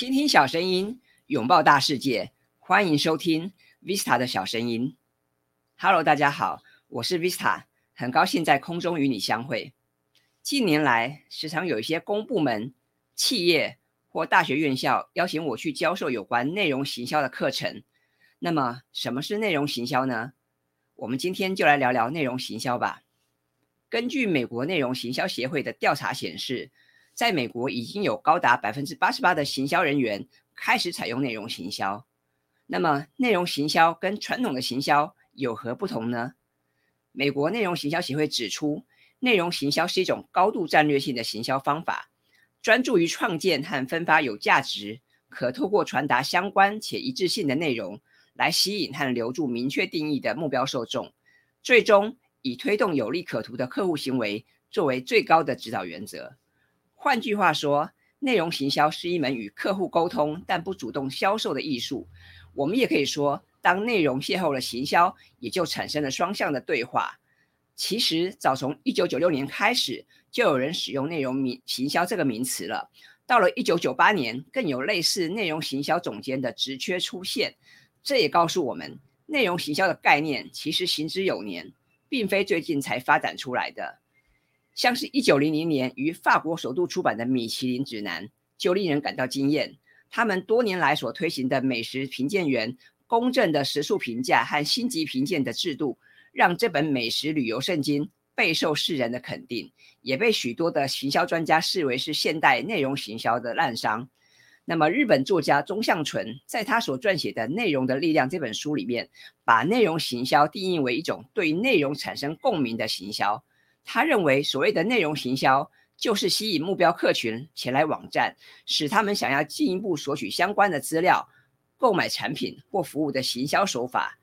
倾听小声音，拥抱大世界，欢迎收听 Vista 的小声音。Hello，大家好，我是 Vista，很高兴在空中与你相会。近年来，时常有一些公部门、企业或大学院校邀请我去教授有关内容行销的课程。那么，什么是内容行销呢？我们今天就来聊聊内容行销吧。根据美国内容行销协会的调查显示，在美国已经有高达百分之八十八的行销人员开始采用内容行销。那么，内容行销跟传统的行销有何不同呢？美国内容行销协会指出，内容行销是一种高度战略性的行销方法，专注于创建和分发有价值、可透过传达相关且一致性的内容，来吸引和留住明确定义的目标受众，最终。以推动有利可图的客户行为作为最高的指导原则。换句话说，内容行销是一门与客户沟通但不主动销售的艺术。我们也可以说，当内容邂逅了行销，也就产生了双向的对话。其实，早从一九九六年开始，就有人使用内容名行销这个名词了。到了一九九八年，更有类似内容行销总监的职缺出现。这也告诉我们，内容行销的概念其实行之有年。并非最近才发展出来的，像是一九零零年于法国首度出版的《米其林指南》就令人感到惊艳。他们多年来所推行的美食评鉴员公正的食宿评价和星级评鉴的制度，让这本美食旅游圣经备受世人的肯定，也被许多的行销专家视为是现代内容行销的滥觞。那么，日本作家中向纯在他所撰写的《内容的力量》这本书里面，把内容行销定义为一种对内容产生共鸣的行销。他认为，所谓的内容行销，就是吸引目标客群前来网站，使他们想要进一步索取相关的资料、购买产品或服务的行销手法。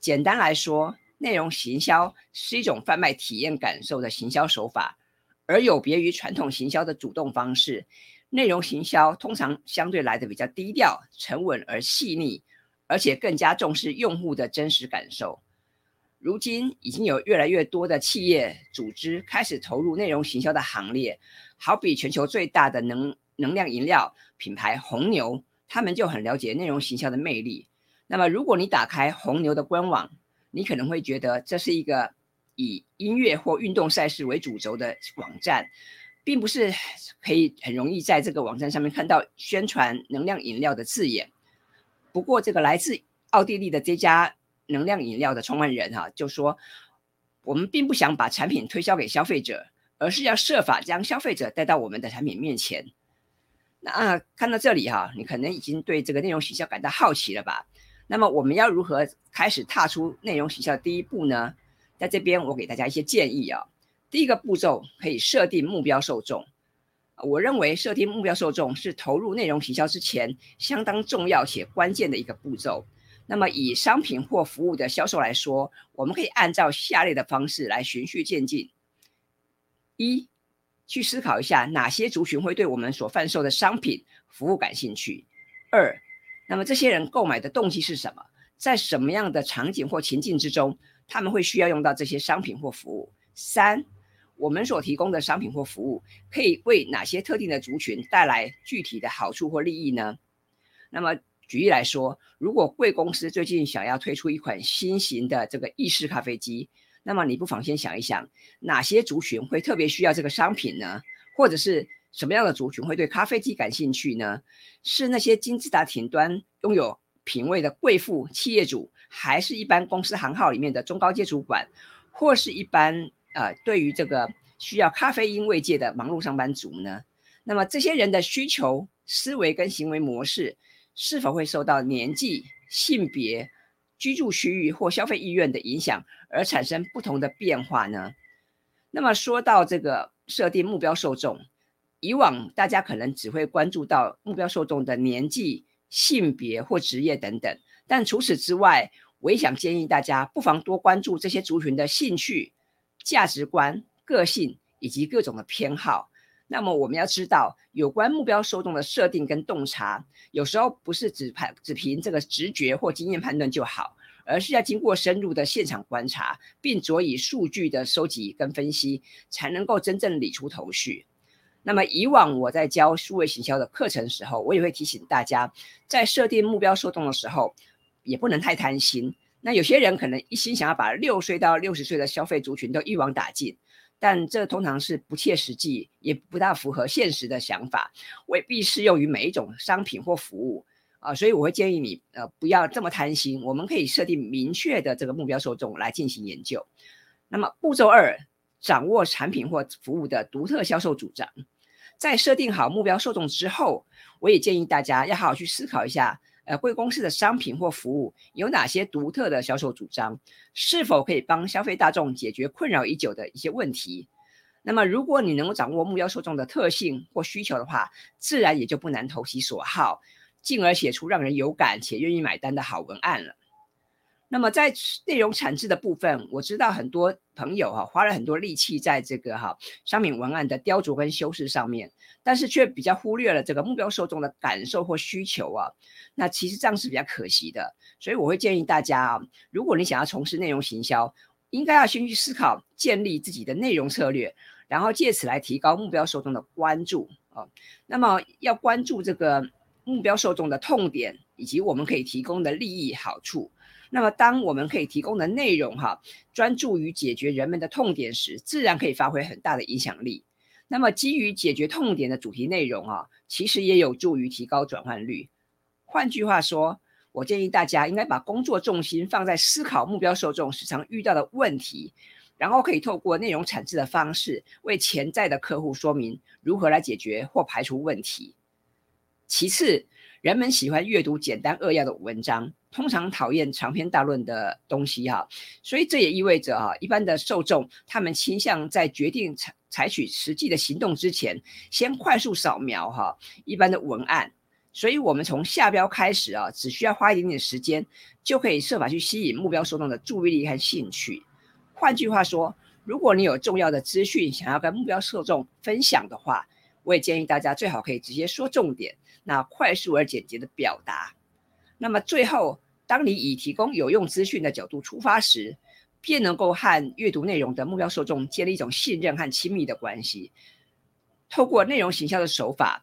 简单来说，内容行销是一种贩卖体验感受的行销手法，而有别于传统行销的主动方式。内容行销通常相对来的比较低调、沉稳而细腻，而且更加重视用户的真实感受。如今已经有越来越多的企业组织开始投入内容行销的行列，好比全球最大的能能量饮料品牌红牛，他们就很了解内容行销的魅力。那么，如果你打开红牛的官网，你可能会觉得这是一个以音乐或运动赛事为主轴的网站。并不是可以很容易在这个网站上面看到宣传能量饮料的字眼。不过，这个来自奥地利的这家能量饮料的创办人哈就说，我们并不想把产品推销给消费者，而是要设法将消费者带到我们的产品面前。那看到这里哈，你可能已经对这个内容营销感到好奇了吧？那么，我们要如何开始踏出内容营销第一步呢？在这边，我给大家一些建议啊。第一个步骤可以设定目标受众。我认为设定目标受众是投入内容行销之前相当重要且关键的一个步骤。那么以商品或服务的销售来说，我们可以按照下列的方式来循序渐进：一、去思考一下哪些族群会对我们所贩售的商品、服务感兴趣；二、那么这些人购买的动机是什么？在什么样的场景或情境之中，他们会需要用到这些商品或服务？三、我们所提供的商品或服务可以为哪些特定的族群带来具体的好处或利益呢？那么举例来说，如果贵公司最近想要推出一款新型的这个意式咖啡机，那么你不妨先想一想，哪些族群会特别需要这个商品呢？或者是什么样的族群会对咖啡机感兴趣呢？是那些金字塔顶端拥有品味的贵妇企业主，还是一般公司行号里面的中高阶主管，或是一般？呃，对于这个需要咖啡因慰藉的忙碌上班族呢，那么这些人的需求、思维跟行为模式是否会受到年纪、性别、居住区域或消费意愿的影响而产生不同的变化呢？那么说到这个设定目标受众，以往大家可能只会关注到目标受众的年纪、性别或职业等等，但除此之外，我也想建议大家不妨多关注这些族群的兴趣。价值观、个性以及各种的偏好。那么我们要知道，有关目标受众的设定跟洞察，有时候不是只判只凭这个直觉或经验判断就好，而是要经过深入的现场观察，并佐以数据的收集跟分析，才能够真正理出头绪。那么以往我在教数位行销的课程时候，我也会提醒大家，在设定目标受众的时候，也不能太贪心。那有些人可能一心想要把六岁到六十岁的消费族群都一网打尽，但这通常是不切实际，也不大符合现实的想法，未必适用于每一种商品或服务啊。所以我会建议你，呃，不要这么贪心。我们可以设定明确的这个目标受众来进行研究。那么步骤二，掌握产品或服务的独特销售主张。在设定好目标受众之后，我也建议大家要好好去思考一下。呃，贵公司的商品或服务有哪些独特的销售主张？是否可以帮消费大众解决困扰已久的一些问题？那么，如果你能够掌握目标受众的特性或需求的话，自然也就不难投其所好，进而写出让人有感且愿意买单的好文案了。那么在内容产制的部分，我知道很多朋友哈花了很多力气在这个哈商品文案的雕琢跟修饰上面，但是却比较忽略了这个目标受众的感受或需求啊。那其实这样是比较可惜的，所以我会建议大家啊，如果你想要从事内容行销，应该要先去思考建立自己的内容策略，然后借此来提高目标受众的关注啊。那么要关注这个目标受众的痛点以及我们可以提供的利益好处。那么，当我们可以提供的内容哈，专注于解决人们的痛点时，自然可以发挥很大的影响力。那么，基于解决痛点的主题内容啊，其实也有助于提高转换率。换句话说，我建议大家应该把工作重心放在思考目标受众时常遇到的问题，然后可以透过内容产制的方式，为潜在的客户说明如何来解决或排除问题。其次，人们喜欢阅读简单扼要的文章。通常讨厌长篇大论的东西哈，所以这也意味着哈，一般的受众他们倾向在决定采采取实际的行动之前，先快速扫描哈一般的文案。所以我们从下标开始啊，只需要花一点点时间，就可以设法去吸引目标受众的注意力和兴趣。换句话说，如果你有重要的资讯想要跟目标受众分享的话，我也建议大家最好可以直接说重点，那快速而简洁的表达。那么最后，当你以提供有用资讯的角度出发时，便能够和阅读内容的目标受众建立一种信任和亲密的关系。透过内容行销的手法，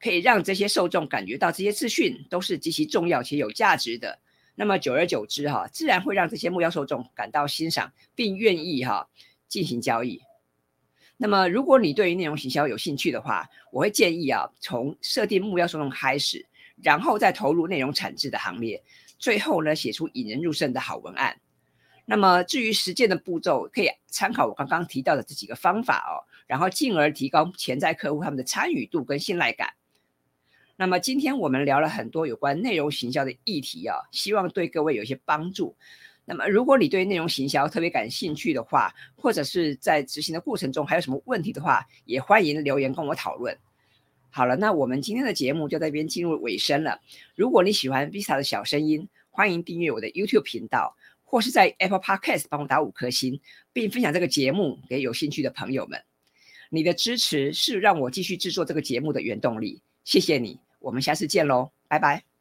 可以让这些受众感觉到这些资讯都是极其重要且有价值的。那么久而久之，哈，自然会让这些目标受众感到欣赏，并愿意哈进行交易。那么，如果你对于内容行销有兴趣的话，我会建议啊，从设定目标受众开始。然后再投入内容产制的行列，最后呢写出引人入胜的好文案。那么至于实践的步骤，可以参考我刚刚提到的这几个方法哦，然后进而提高潜在客户他们的参与度跟信赖感。那么今天我们聊了很多有关内容行销的议题啊，希望对各位有一些帮助。那么如果你对内容行销特别感兴趣的话，或者是在执行的过程中还有什么问题的话，也欢迎留言跟我讨论。好了，那我们今天的节目就在这边进入尾声了。如果你喜欢 Visa 的小声音，欢迎订阅我的 YouTube 频道，或是在 Apple Podcast 帮我打五颗星，并分享这个节目给有兴趣的朋友们。你的支持是让我继续制作这个节目的原动力。谢谢你，我们下次见喽，拜拜。